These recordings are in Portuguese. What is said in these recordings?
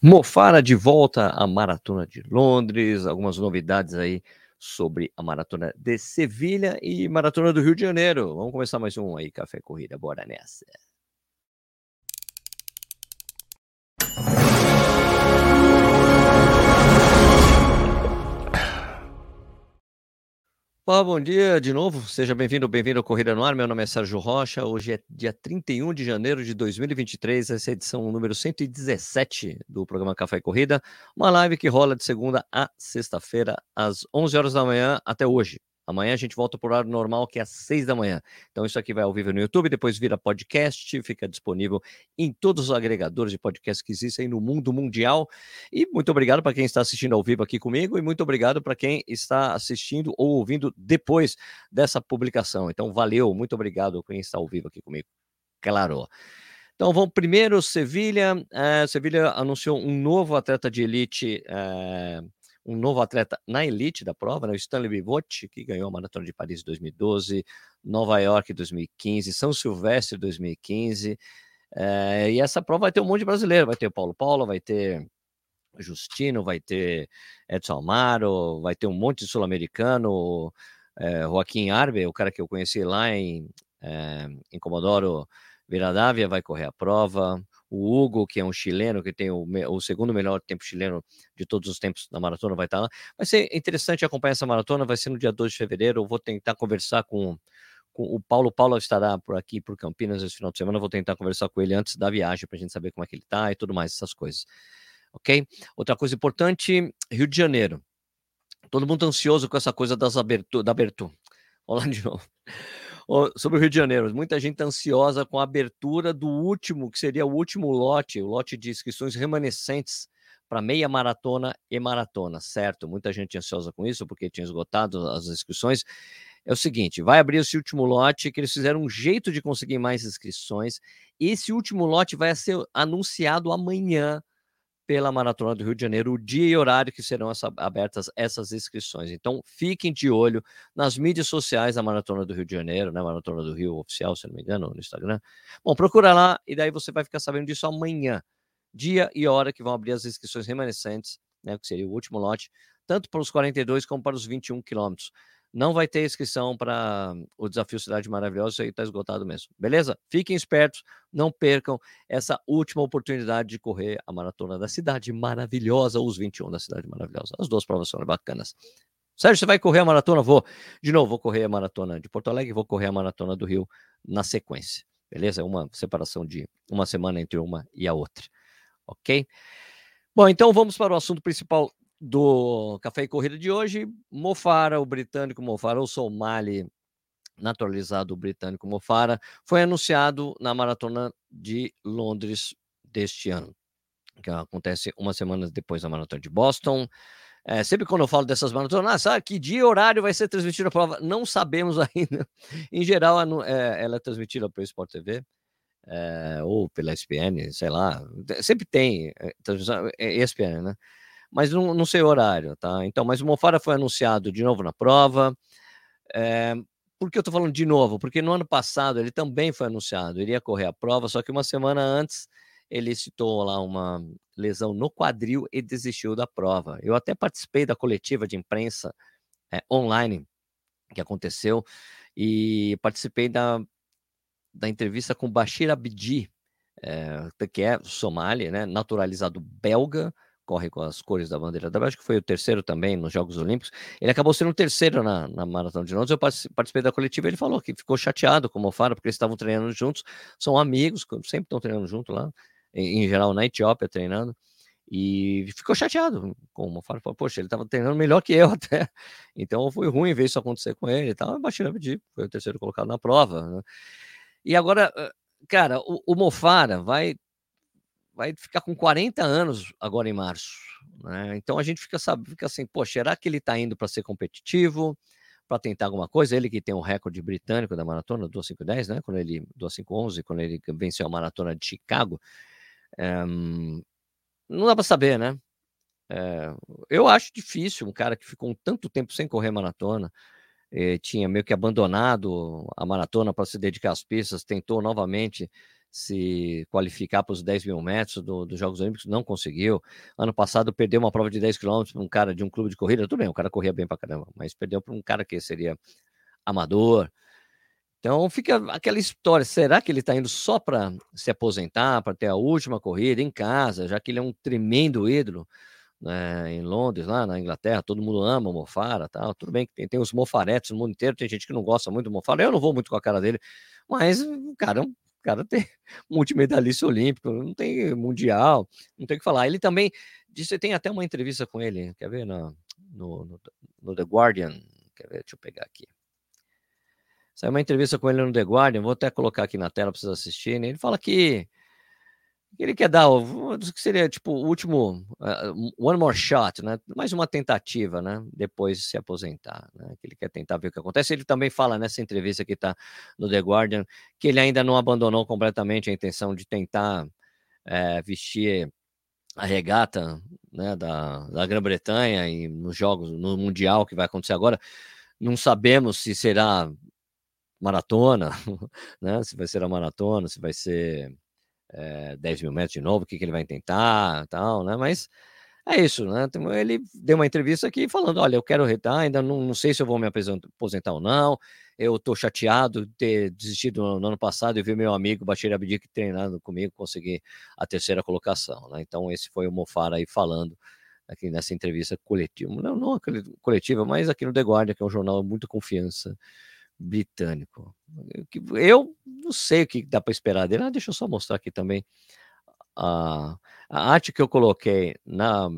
Mofara de volta à Maratona de Londres, algumas novidades aí sobre a Maratona de Sevilha e Maratona do Rio de Janeiro. Vamos começar mais um aí, Café Corrida, bora nessa. Bom dia de novo. Seja bem-vindo, bem-vindo ao Corrida no Ar. Meu nome é Sérgio Rocha. Hoje é dia 31 de janeiro de 2023, essa é a edição número 117 do programa Café e Corrida. Uma live que rola de segunda a sexta-feira, às 11 horas da manhã até hoje. Amanhã a gente volta para o horário normal, que é às seis da manhã. Então, isso aqui vai ao vivo no YouTube, depois vira podcast, fica disponível em todos os agregadores de podcast que existem no mundo mundial. E muito obrigado para quem está assistindo ao vivo aqui comigo, e muito obrigado para quem está assistindo ou ouvindo depois dessa publicação. Então, valeu, muito obrigado quem está ao vivo aqui comigo. Claro. Então vamos primeiro, Sevilha. É, Sevilha anunciou um novo atleta de elite é, um novo atleta na elite da prova, né? o Stanley Bivotti, que ganhou a Maratona de Paris em 2012, Nova York em 2015, São Silvestre em 2015. É, e essa prova vai ter um monte de brasileiro, vai ter o Paulo Paulo, vai ter Justino, vai ter Edson Amaro, vai ter um monte de sul-americano, é, Joaquim Arbe, o cara que eu conheci lá em, é, em Comodoro Viradávia, vai correr a prova o Hugo, que é um chileno, que tem o, o, segundo melhor tempo chileno de todos os tempos na maratona, vai estar lá. Vai ser interessante acompanhar essa maratona, vai ser no dia 2 de fevereiro. Eu vou tentar conversar com, com o Paulo. O Paulo estará por aqui, por Campinas, esse final de semana. Eu vou tentar conversar com ele antes da viagem, para a gente saber como é que ele está e tudo mais, essas coisas. Ok? Outra coisa importante: Rio de Janeiro. Todo mundo ansioso com essa coisa das aberturas, da abertura. Vamos lá de novo sobre o Rio de Janeiro, muita gente ansiosa com a abertura do último, que seria o último lote, o lote de inscrições remanescentes para meia maratona e maratona, certo? Muita gente ansiosa com isso, porque tinha esgotado as inscrições. É o seguinte: vai abrir esse último lote, que eles fizeram um jeito de conseguir mais inscrições. Esse último lote vai ser anunciado amanhã pela Maratona do Rio de Janeiro, o dia e horário que serão essa, abertas essas inscrições. Então, fiquem de olho nas mídias sociais da Maratona do Rio de Janeiro, né? Maratona do Rio Oficial, se não me engano, no Instagram. Bom, procura lá e daí você vai ficar sabendo disso amanhã, dia e hora que vão abrir as inscrições remanescentes, né? Que seria o último lote, tanto para os 42 como para os 21 quilômetros. Não vai ter inscrição para o desafio Cidade Maravilhosa, isso aí está esgotado mesmo. Beleza? Fiquem espertos, não percam essa última oportunidade de correr a maratona da Cidade Maravilhosa, os 21 da Cidade Maravilhosa. As duas provas são bacanas. Sérgio, você vai correr a maratona? Vou. De novo, vou correr a maratona de Porto Alegre, vou correr a maratona do Rio na sequência. Beleza? É uma separação de uma semana entre uma e a outra. Ok? Bom, então vamos para o assunto principal do Café e Corrida de hoje, Mofara, o britânico Mofara, ou Somali naturalizado britânico Mofara, foi anunciado na maratona de Londres deste ano, que acontece uma semana depois da maratona de Boston. É, sempre quando eu falo dessas maratonas, ah, sabe que dia e horário vai ser transmitida a prova? Não sabemos ainda. em geral, é, ela é transmitida pelo Sport TV. É, ou pela ESPN, sei lá, sempre tem é, transmissão, é ESPN, né? Mas não, não sei o horário, tá? Então, mas o Mofara foi anunciado de novo na prova. É, por que eu tô falando de novo? Porque no ano passado ele também foi anunciado, iria correr a prova, só que uma semana antes ele citou lá uma lesão no quadril e desistiu da prova. Eu até participei da coletiva de imprensa é, online que aconteceu e participei da, da entrevista com Bashir Abdi, é, que é Somália, né, naturalizado belga, corre com as cores da bandeira da Bélgica, foi o terceiro também nos Jogos Olímpicos. Ele acabou sendo o terceiro na, na Maratona de Londres. Eu participei da coletiva ele falou que ficou chateado com o Mofara, porque eles estavam treinando juntos, são amigos, sempre estão treinando junto lá, em, em geral na Etiópia treinando. E ficou chateado com o Mofara. Falou, poxa, ele estava treinando melhor que eu até. Então foi ruim ver isso acontecer com ele e tal. Pedir, foi o terceiro colocado na prova. Né? E agora, cara, o, o Mofara vai vai ficar com 40 anos agora em março. Né? Então a gente fica, sabe, fica assim, pô, será que ele está indo para ser competitivo, para tentar alguma coisa? Ele que tem um recorde britânico da maratona, 2510, né? Quando ele, 2511, quando ele venceu a maratona de Chicago. É, não dá para saber, né? É, eu acho difícil um cara que ficou um tanto tempo sem correr maratona, eh, tinha meio que abandonado a maratona para se dedicar às pistas, tentou novamente se qualificar para os 10 mil metros dos do Jogos Olímpicos, não conseguiu. Ano passado perdeu uma prova de 10 quilômetros para um cara de um clube de corrida, tudo bem, o cara corria bem para caramba, mas perdeu para um cara que seria amador. Então fica aquela história: será que ele está indo só para se aposentar, para ter a última corrida em casa, já que ele é um tremendo ídolo? Né, em Londres, lá na Inglaterra, todo mundo ama o Mofara, tal. Tudo bem que tem, tem os mofaretes no mundo inteiro, tem gente que não gosta muito do Mofara. Eu não vou muito com a cara dele, mas cara, o cara tem multimedalista olímpico, não tem mundial, não tem o que falar. Ele também disse, tem até uma entrevista com ele, quer ver no, no, no, The Guardian, quer ver? Deixa eu pegar aqui. Saiu uma entrevista com ele no The Guardian, vou até colocar aqui na tela para vocês assistirem. Ele fala que ele quer dar o que seria tipo o último uh, one more shot, né? Mais uma tentativa, né? Depois de se aposentar, né? Ele quer tentar ver o que acontece. Ele também fala nessa entrevista que está no The Guardian que ele ainda não abandonou completamente a intenção de tentar é, vestir a regata né, da, da Grã-Bretanha e nos jogos no mundial que vai acontecer agora. Não sabemos se será maratona, né? Se vai ser a maratona, se vai ser é, 10 mil metros de novo, o que, que ele vai tentar, tal, né? Mas é isso, né? Ele deu uma entrevista aqui falando: olha, eu quero retar, ainda não, não sei se eu vou me aposentar ou não. Eu estou chateado de ter desistido no, no, ano passado e ver meu amigo Bashir Abdic treinando comigo conseguir a terceira colocação, né? Então, esse foi o Mofara aí falando aqui nessa entrevista coletiva, não, não coletiva, mas aqui no The Guardian, que é um jornal de muita confiança britânico. Eu não sei o que dá para esperar dele. Ah, deixa eu só mostrar aqui também a, a arte que eu coloquei na,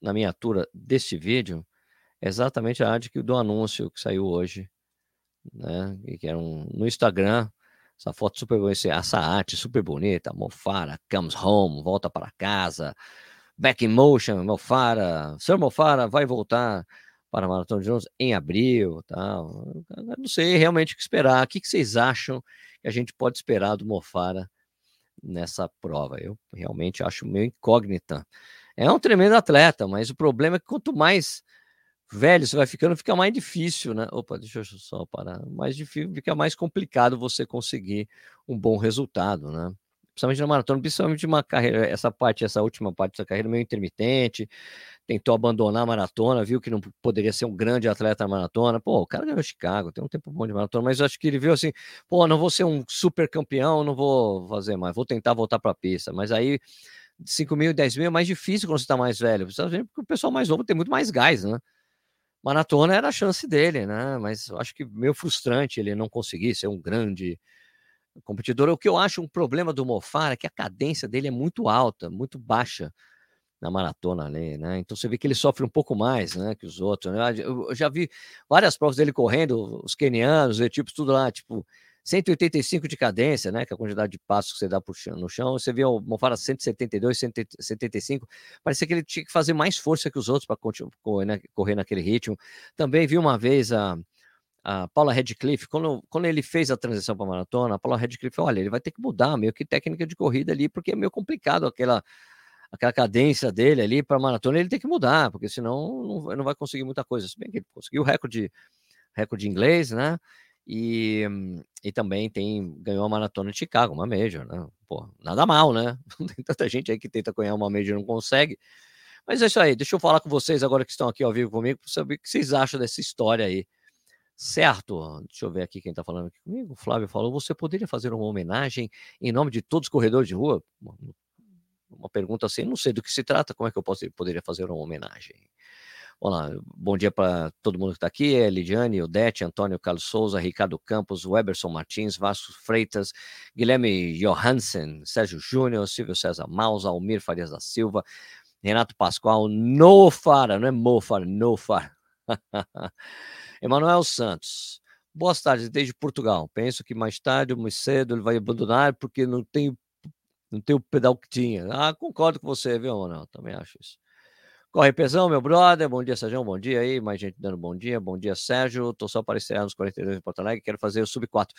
na miniatura desse vídeo. É exatamente a arte que, do anúncio que saiu hoje, né? Que era um, no Instagram. Essa foto super bonita, essa arte super bonita. Mofara comes home, volta para casa. Back in motion, Mofara. Sir Mofara vai voltar para a Maratona de Londres em abril, tal. Não sei realmente o que esperar. O que vocês acham que a gente pode esperar do Mofara nessa prova? Eu realmente acho meio incógnita. É um tremendo atleta, mas o problema é que quanto mais velho você vai ficando, fica mais difícil, né? Opa, deixa eu só parar. Mais difícil, fica mais complicado você conseguir um bom resultado, né? Principalmente na maratona, principalmente uma carreira, essa parte, essa última parte da carreira meio intermitente, tentou abandonar a maratona, viu que não poderia ser um grande atleta na maratona. Pô, o cara ganhou Chicago, tem um tempo bom de maratona, mas acho que ele viu assim, pô, não vou ser um super campeão, não vou fazer mais, vou tentar voltar para a pista. Mas aí 5 mil e 10 mil é mais difícil quando você está mais velho, porque o pessoal mais novo tem muito mais gás, né? Maratona era a chance dele, né? Mas acho que meio frustrante ele não conseguir ser um grande competidor. O que eu acho um problema do Mofara é que a cadência dele é muito alta, muito baixa na maratona ali, né? Então você vê que ele sofre um pouco mais, né, que os outros. Né? Eu já vi várias provas dele correndo, os kenianos, os tudo lá, tipo 185 de cadência, né, que é a quantidade de passos que você dá chão, no chão. Você vê o Mofara 172, 175, parecia que ele tinha que fazer mais força que os outros para né, correr naquele ritmo. Também vi uma vez a a Paula Redcliffe, quando, quando ele fez a transição para maratona, a Paula Redcliffe, olha, ele vai ter que mudar meio que técnica de corrida ali, porque é meio complicado aquela aquela cadência dele ali para maratona, ele tem que mudar, porque senão não, não vai conseguir muita coisa. Se bem que ele conseguiu o recorde, recorde inglês, né? E, e também tem ganhou a maratona de Chicago, uma major, né? Pô, nada mal, né? tem tanta gente aí que tenta ganhar uma major e não consegue. Mas é isso aí, deixa eu falar com vocês agora que estão aqui ao vivo comigo, para saber o que vocês acham dessa história aí. Certo, deixa eu ver aqui quem está falando aqui comigo. O Flávio falou: você poderia fazer uma homenagem em nome de todos os corredores de rua? uma pergunta assim, não sei do que se trata, como é que eu posso, poderia fazer uma homenagem? Olá, bom dia para todo mundo que está aqui, é Lidiane, Odete, Antônio Carlos Souza, Ricardo Campos, Weberson Martins, Vasco Freitas, Guilherme Johansen, Sérgio Júnior, Silvio César Maus, Almir Farias da Silva, Renato Pascoal, Nofara, não é Mofara, Nofara. Emanuel Santos, boas tardes desde Portugal. Penso que mais tarde mais cedo ele vai abandonar porque não tem não tem o pedal que tinha. Ah, concordo com você, viu, Manuel? Também acho isso. Corre Pesão, meu brother. Bom dia, Sérgio. Bom dia aí. Mais gente dando bom dia. Bom dia, Sérgio. Tô só para estrear nos 42 em Porto Alegre. Quero fazer o Sub 4.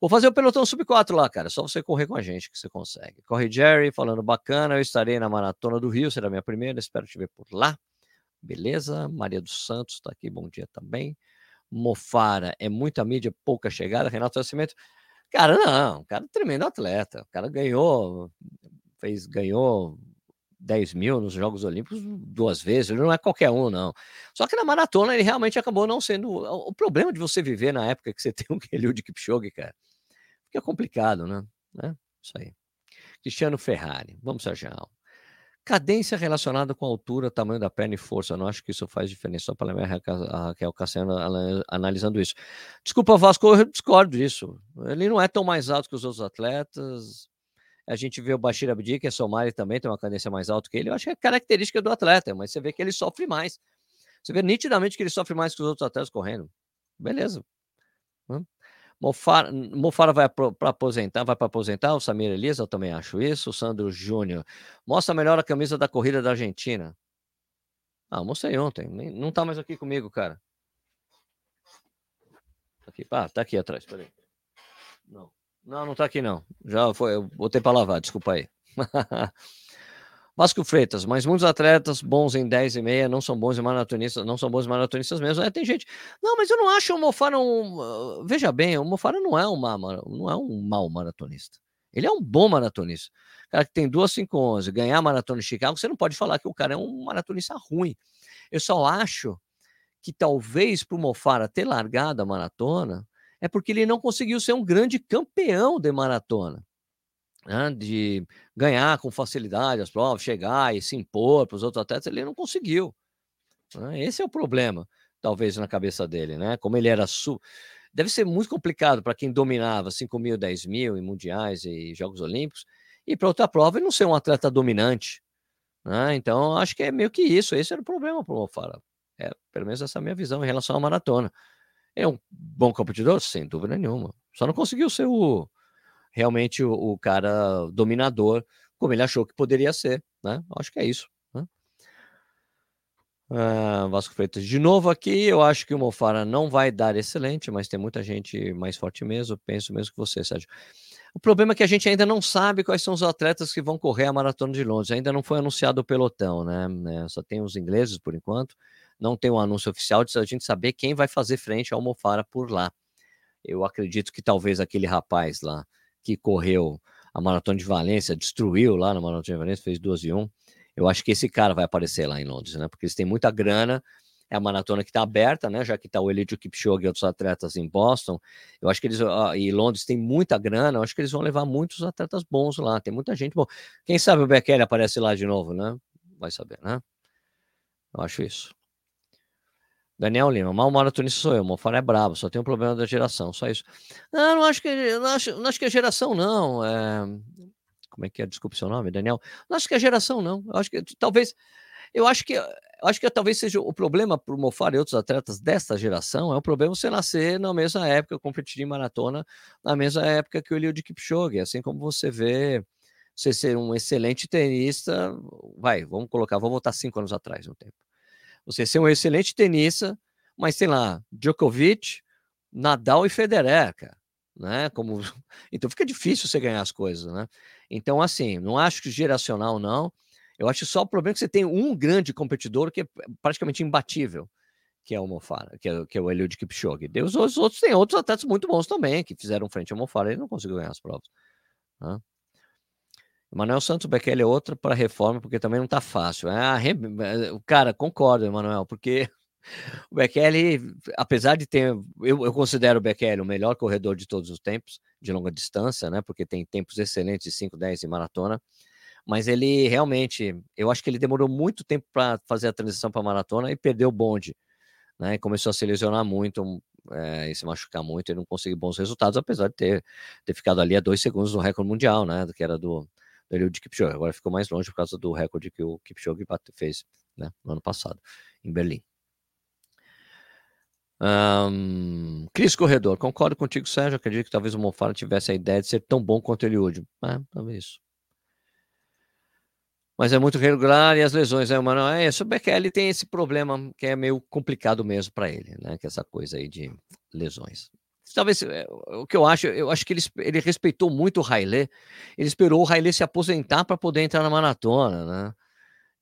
Vou fazer o pelotão Sub 4 lá, cara. Só você correr com a gente que você consegue. Corre Jerry, falando bacana. Eu estarei na Maratona do Rio, será minha primeira. Espero te ver por lá. Beleza? Maria dos Santos está aqui. Bom dia também. Mofara é muita mídia, pouca chegada. Renato Nascimento. Cara, não, o cara é tremendo atleta. O cara ganhou, fez, ganhou 10 mil nos Jogos Olímpicos duas vezes, ele não é qualquer um, não. Só que na maratona ele realmente acabou não sendo. O problema de você viver na época que você tem um Eliud Kipchoge, cara, fica complicado, né? né? Isso aí. Cristiano Ferrari, vamos Sérgio. Cadência relacionada com altura, tamanho da perna e força. Eu não acho que isso faz diferença. Só para lembrar a Raquel Cassiano analisando isso. Desculpa, Vasco, eu discordo disso. Ele não é tão mais alto que os outros atletas. A gente vê o Bashir Abdi, que é somali também, tem uma cadência mais alta que ele. Eu acho que é característica do atleta, mas você vê que ele sofre mais. Você vê nitidamente que ele sofre mais que os outros atletas correndo. Beleza. Mofara, Mofara vai para aposentar, vai para aposentar. O Samir Elisa, eu também acho isso. O Sandro Júnior mostra melhor a camisa da corrida da Argentina. Ah, mostrei ontem. Não tá mais aqui comigo, cara. Tá aqui, ah, tá aqui atrás. Peraí. Não. Não, não tá aqui não. Já foi, eu botei para lavar, desculpa aí. Vasco Freitas, mas muitos atletas bons em 10 e meia não são bons em maratonistas, não são bons em maratonistas mesmo. É, tem gente. Não, mas eu não acho o Mofara um. Uh, veja bem, o Mofara não é, uma, não é um mau maratonista. Ele é um bom maratonista. Cara que tem 2,511, ganhar a maratona de Chicago, você não pode falar que o cara é um maratonista ruim. Eu só acho que talvez para o Mofara ter largado a maratona, é porque ele não conseguiu ser um grande campeão de maratona. Né, de ganhar com facilidade as provas, chegar e se impor para os outros atletas, ele não conseguiu. Né? Esse é o problema, talvez, na cabeça dele, né? Como ele era su... Deve ser muito complicado para quem dominava 5 mil, 10 mil em mundiais e Jogos Olímpicos, e para outra prova e não ser um atleta dominante. Né? Então, acho que é meio que isso. Esse era o problema para o Mofara. É, pelo menos essa é a minha visão em relação à maratona. É um bom competidor? Sem dúvida nenhuma. Só não conseguiu ser o realmente o, o cara dominador, como ele achou que poderia ser. Né? Acho que é isso. Né? Uh, Vasco Freitas, de novo aqui, eu acho que o Mofara não vai dar excelente, mas tem muita gente mais forte mesmo. Penso mesmo que você, Sérgio. O problema é que a gente ainda não sabe quais são os atletas que vão correr a maratona de Londres. Ainda não foi anunciado o pelotão, né? É, só tem os ingleses por enquanto não tem um anúncio oficial de a gente saber quem vai fazer frente ao Mofara por lá. Eu acredito que talvez aquele rapaz lá que correu a Maratona de Valência, destruiu lá na Maratona de Valência, fez 12 e 1. Eu acho que esse cara vai aparecer lá em Londres, né? Porque eles têm muita grana, é a maratona que está aberta, né? Já que está o Elidio Kipchoge e outros atletas em Boston. Eu acho que eles, e Londres tem muita grana, eu acho que eles vão levar muitos atletas bons lá. Tem muita gente bom. Quem sabe o Bekele aparece lá de novo, né? Vai saber, né? Eu acho isso. Daniel Lima, mal maratonista sou eu, Mofara é brabo, só tem um problema da geração, só isso. Não, não acho que não acho, não acho que é geração, não. É... Como é que é? Desculpe seu nome, Daniel. Não acho que é geração, não. Eu acho que talvez. Eu acho que eu acho que talvez seja o problema para o Mofara e outros atletas desta geração é o problema você nascer na mesma época, competir em maratona na mesma época que o Eliud Kipchoge, assim como você vê você ser um excelente tenista, vai, vamos colocar, vamos voltar cinco anos atrás no tempo você ser um excelente tenista, mas sei lá, Djokovic, Nadal e Federer, cara, né? Como então fica difícil você ganhar as coisas, né? Então assim, não acho que geracional não. Eu acho só o problema é que você tem um grande competidor que é praticamente imbatível, que é o Mofara, que é, que é o Eliud Kipchoge. Deus, os outros têm outros atletas muito bons também que fizeram frente ao Mofara, ele não conseguiu ganhar as provas. Né? Emanuel Santos Bekele é outra para reforma, porque também não está fácil. Ah, o cara, concordo, Emanuel, porque o Bekele, apesar de ter. Eu, eu considero o Bekele o melhor corredor de todos os tempos, de longa distância, né? Porque tem tempos excelentes de 5, 10 e maratona. Mas ele realmente, eu acho que ele demorou muito tempo para fazer a transição para maratona e perdeu o bonde. Né, começou a se lesionar muito é, e se machucar muito e não conseguiu bons resultados, apesar de ter, ter ficado ali a dois segundos do recorde mundial, né? Que era do, do Eliud Kipchoge. Agora ficou mais longe por causa do recorde que o Kipchoge fez né, no ano passado, em Berlim. Um, Cris Corredor, concordo contigo, Sérgio. Acredito que talvez o Mofara tivesse a ideia de ser tão bom quanto o Eliud. É, talvez. Mas é muito regular e as lesões, né, mano? É, o Bekele tem esse problema que é meio complicado mesmo para ele, né? Que é essa coisa aí de lesões talvez eh, o que eu acho, eu acho que ele, ele respeitou muito o Railê, ele esperou o Railê se aposentar para poder entrar na maratona, né?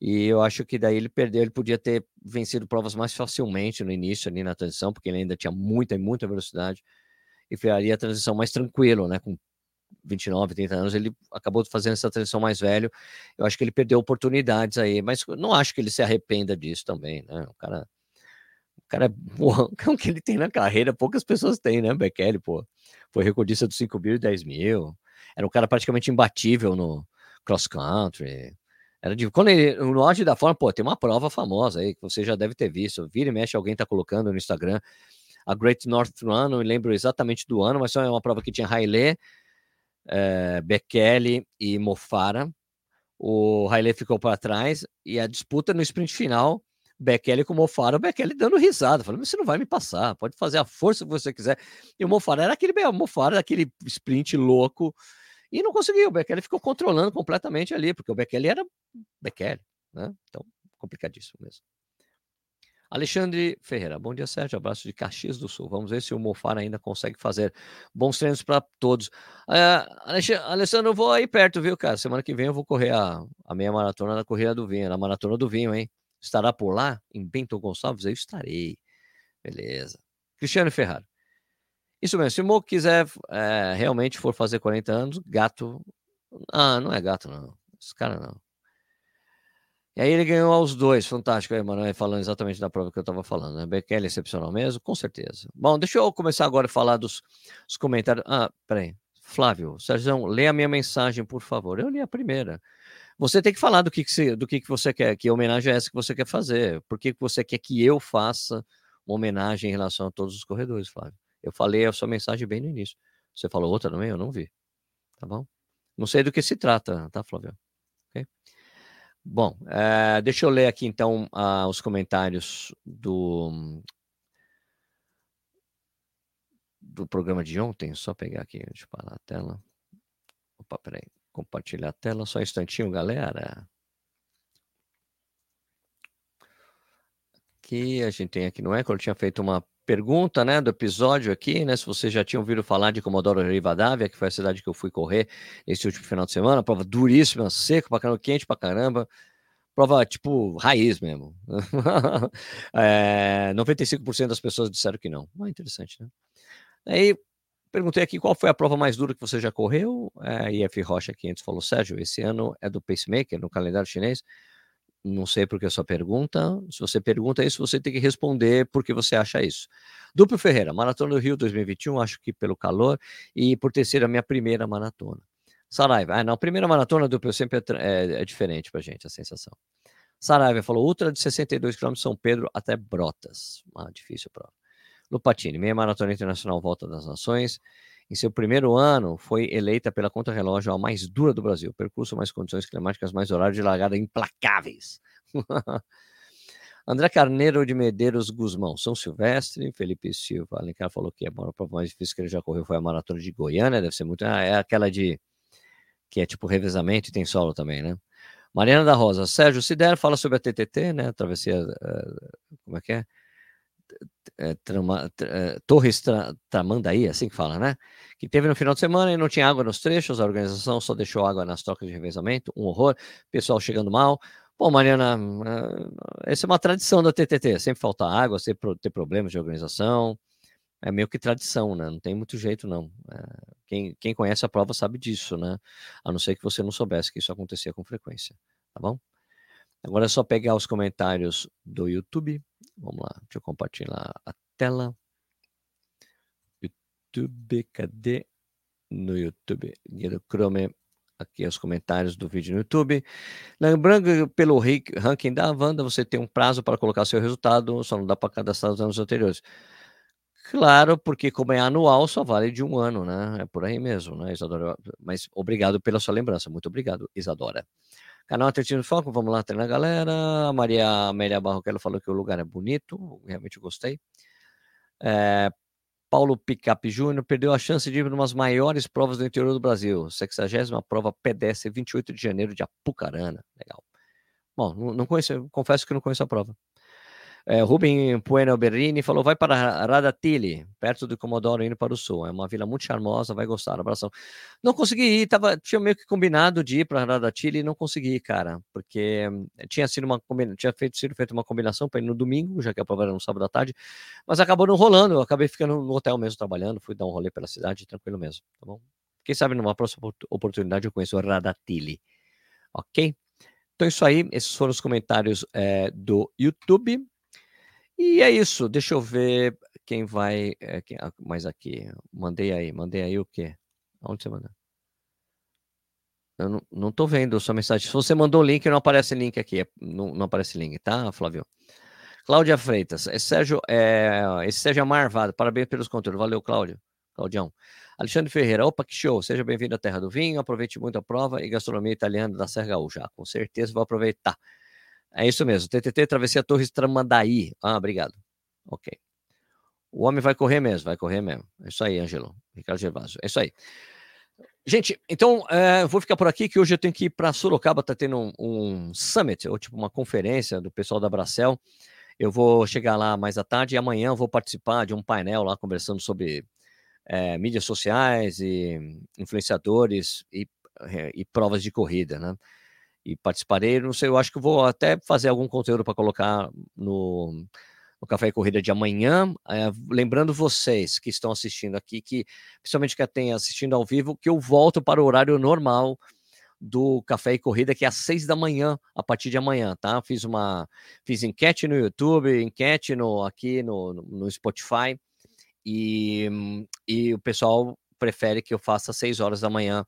E eu acho que daí ele perdeu, ele podia ter vencido provas mais facilmente no início ali na transição, porque ele ainda tinha muita muita velocidade. e faria a transição mais tranquilo, né? Com 29, 30 anos, ele acabou fazendo essa transição mais velho. Eu acho que ele perdeu oportunidades aí, mas não acho que ele se arrependa disso também, né? O cara, cara, porra, o que ele tem na carreira, poucas pessoas têm, né? Bekele, pô, foi recordista dos 5 mil e 10 mil, era um cara praticamente imbatível no cross country. Era de, quando ele, no auge da forma, pô, tem uma prova famosa aí que você já deve ter visto. Vira e mexe, alguém tá colocando no Instagram a Great North Run, não lembro exatamente do ano, mas só é uma prova que tinha Haile, é, Bekele e Mofara. O Haile ficou para trás e a disputa no sprint final, Bekele com o Mofara, o Bekele dando risada, falando: você não vai me passar, pode fazer a força que você quiser. E o Mofara era aquele Mofara, aquele sprint louco, e não conseguiu. O Bekele ficou controlando completamente ali, porque o Bekele era Bekele, né? Então, complicadíssimo mesmo. Alexandre Ferreira, bom dia, Sérgio. Abraço de Caxias do Sul. Vamos ver se o Mofar ainda consegue fazer bons treinos para todos. Uh, Alexandre, eu vou aí perto, viu, cara? Semana que vem eu vou correr a, a meia maratona da Corrida do Vinho, na Maratona do Vinho, hein? Estará por lá, em Bento Gonçalves? Eu estarei. Beleza. Cristiano Ferrari. Isso mesmo, se o Mo quiser é, realmente for fazer 40 anos, gato. Ah, não é gato, não. Esse cara não. E aí ele ganhou aos dois, fantástico aí, mano, falando exatamente da prova que eu estava falando, né? Bekele excepcional mesmo, com certeza. Bom, deixa eu começar agora a falar dos, dos comentários. Ah, peraí. Flávio, Sérgio, lê a minha mensagem, por favor. Eu li a primeira. Você tem que falar do que, que, você, do que, que você quer, que homenagem é essa que você quer fazer. Por que, você quer que eu faça uma homenagem em relação a todos os corredores, Flávio? Eu falei a sua mensagem bem no início. Você falou outra também? Eu não vi. Tá bom? Não sei do que se trata, tá, Flávio? Okay? Bom, é, deixa eu ler aqui então uh, os comentários do, do programa de ontem. Só pegar aqui, deixa eu parar a tela. Opa, peraí. Compartilhar a tela, só um instantinho, galera. Aqui a gente tem aqui no Eco, eu tinha feito uma pergunta, né, do episódio aqui, né, se vocês já tinham ouvido falar de Comodoro Rivadavia, que foi a cidade que eu fui correr esse último final de semana, prova duríssima, seco pra caramba, quente pra caramba, prova tipo raiz mesmo. é, 95% das pessoas disseram que não. Ah, interessante, né? Aí perguntei aqui qual foi a prova mais dura que você já correu. É, IF Rocha 500 falou, Sérgio, esse ano é do pacemaker no calendário chinês. Não sei porque a sua pergunta. Se você pergunta isso, você tem que responder por que você acha isso. Duplo Ferreira, Maratona do Rio 2021, acho que pelo calor e por ter sido a minha primeira maratona. Saraiva, ah, não, primeira maratona duplo sempre é, é, é diferente pra gente, a sensação. Saraiva falou, ultra de 62 km São Pedro até Brotas. Ah, difícil prova. Lupatini, meia maratona internacional Volta das Nações. Em seu primeiro ano, foi eleita pela contra-relógio a mais dura do Brasil. Percurso, mais condições climáticas, mais horário de largada implacáveis. André Carneiro de Medeiros Guzmão, São Silvestre, Felipe Silva, Alencar falou que a prova mais difícil que ele já correu foi a maratona de Goiânia, deve ser muito. Ah, é aquela de. que é tipo revezamento e tem solo também, né? Mariana da Rosa, Sérgio, se der, fala sobre a TTT, né? Travessia. Uh, como é que é? É, trama, é, Torres tra, Tramandaí, assim que fala, né? Que teve no final de semana e não tinha água nos trechos, a organização só deixou água nas trocas de revezamento, um horror, pessoal chegando mal. Bom, Mariana, é, essa é uma tradição da TTT, sempre falta água, sempre ter problemas de organização, é meio que tradição, né? Não tem muito jeito, não. É, quem, quem conhece a prova sabe disso, né? A não ser que você não soubesse que isso acontecia com frequência, tá bom? Agora é só pegar os comentários do YouTube. Vamos lá, deixa eu compartilhar a tela. YouTube, cadê? No YouTube, Guia Chrome. Aqui os comentários do vídeo no YouTube. Lembrando que pelo ranking da Wanda, você tem um prazo para colocar seu resultado, só não dá para cadastrar os anos anteriores. Claro, porque como é anual, só vale de um ano, né? É por aí mesmo, né, Isadora? Mas obrigado pela sua lembrança. Muito obrigado, Isadora. Canal Atletismo Foco, vamos lá treinar a galera. A Maria Amélia Barroquelo falou que o lugar é bonito, realmente gostei. É, Paulo Picap Júnior perdeu a chance de ir para umas maiores provas do interior do Brasil. 60 prova pedestre, 28 de janeiro de Apucarana. Legal. Bom, não conheço, confesso que não conheço a prova. É, Rubem Bueno Berrini falou: vai para Radatili, perto do Comodoro, indo para o sul. É uma vila muito charmosa, vai gostar. Abração. Não consegui ir, tava, tinha meio que combinado de ir para Radatili e não consegui, cara, porque tinha sido uma tinha feito, sido feita uma combinação para ir no domingo, já que a prova era no sábado à tarde, mas acabou não rolando. Eu acabei ficando no hotel mesmo trabalhando, fui dar um rolê pela cidade, tranquilo mesmo, tá bom? Quem sabe numa próxima oportunidade eu conheço Radatili, ok? Então, isso aí, esses foram os comentários é, do YouTube. E é isso. Deixa eu ver quem vai. É, quem, ah, mais aqui. Mandei aí. Mandei aí o quê? Onde você mandou? Eu não, não tô vendo sua mensagem. Se você mandou o link, não aparece link aqui. É, não, não aparece link, tá, Flávio? Cláudia Freitas. É Sérgio, é, esse Sérgio é Marvado. Parabéns pelos conteúdos. Valeu, Cláudio. Claudião. Alexandre Ferreira, opa, que show, seja bem-vindo à Terra do Vinho, aproveite muito a prova e gastronomia italiana da Serra Gaúcha, com certeza vou aproveitar. É isso mesmo, TTT, Travessia Torres Tramandaí, ah, obrigado, ok. O homem vai correr mesmo, vai correr mesmo, é isso aí, Angelo, Ricardo Gervásio, é isso aí. Gente, então, é, vou ficar por aqui, que hoje eu tenho que ir para Sorocaba, tá tendo um, um summit, ou tipo uma conferência do pessoal da Bracel, eu vou chegar lá mais à tarde e amanhã vou participar de um painel lá conversando sobre é, mídias sociais e influenciadores e, eh, e, provas de corrida, né? E participarei, não sei, eu acho que vou até fazer algum conteúdo para colocar no, no Café e Corrida de amanhã. É, lembrando vocês que estão assistindo aqui, que principalmente que tem assistindo ao vivo, que eu volto para o horário normal do Café e Corrida, que é às seis da manhã, a partir de amanhã, tá? Fiz uma fiz enquete no YouTube, enquete no, aqui no, no Spotify e, e o pessoal prefere que eu faça às 6 horas da manhã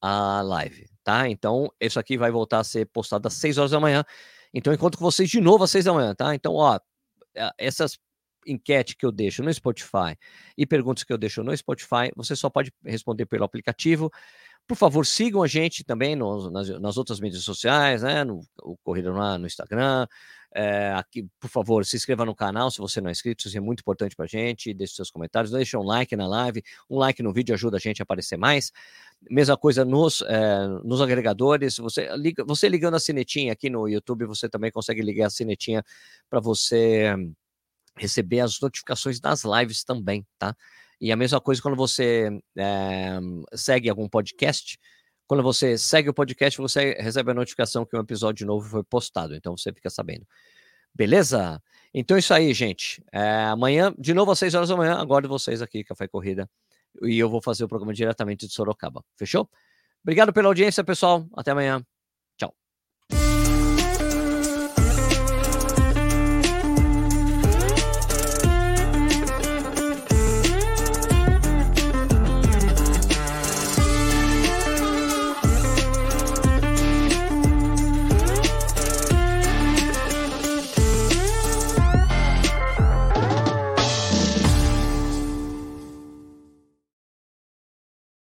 a live, tá? Então, isso aqui vai voltar a ser postado às 6 horas da manhã. Então, encontro com vocês de novo às 6 da manhã, tá? Então, ó, essas enquete que eu deixo no Spotify e perguntas que eu deixo no Spotify, você só pode responder pelo aplicativo. Por favor, sigam a gente também no, nas, nas, outras mídias sociais, né? No, o Corrida no, no Instagram. É, aqui, por favor, se inscreva no canal se você não é inscrito, isso é muito importante para a gente. Deixe seus comentários, deixe um like na live, um like no vídeo ajuda a gente a aparecer mais. Mesma coisa nos, é, nos agregadores. Você, liga, você ligando a sinetinha aqui no YouTube, você também consegue ligar a sinetinha para você receber as notificações das lives também, tá? E a mesma coisa quando você é, segue algum podcast. Quando você segue o podcast, você recebe a notificação que um episódio novo foi postado. Então você fica sabendo. Beleza? Então é isso aí, gente. É, amanhã, de novo às 6 horas da manhã, aguardo vocês aqui, Café Corrida. E eu vou fazer o programa diretamente de Sorocaba. Fechou? Obrigado pela audiência, pessoal. Até amanhã.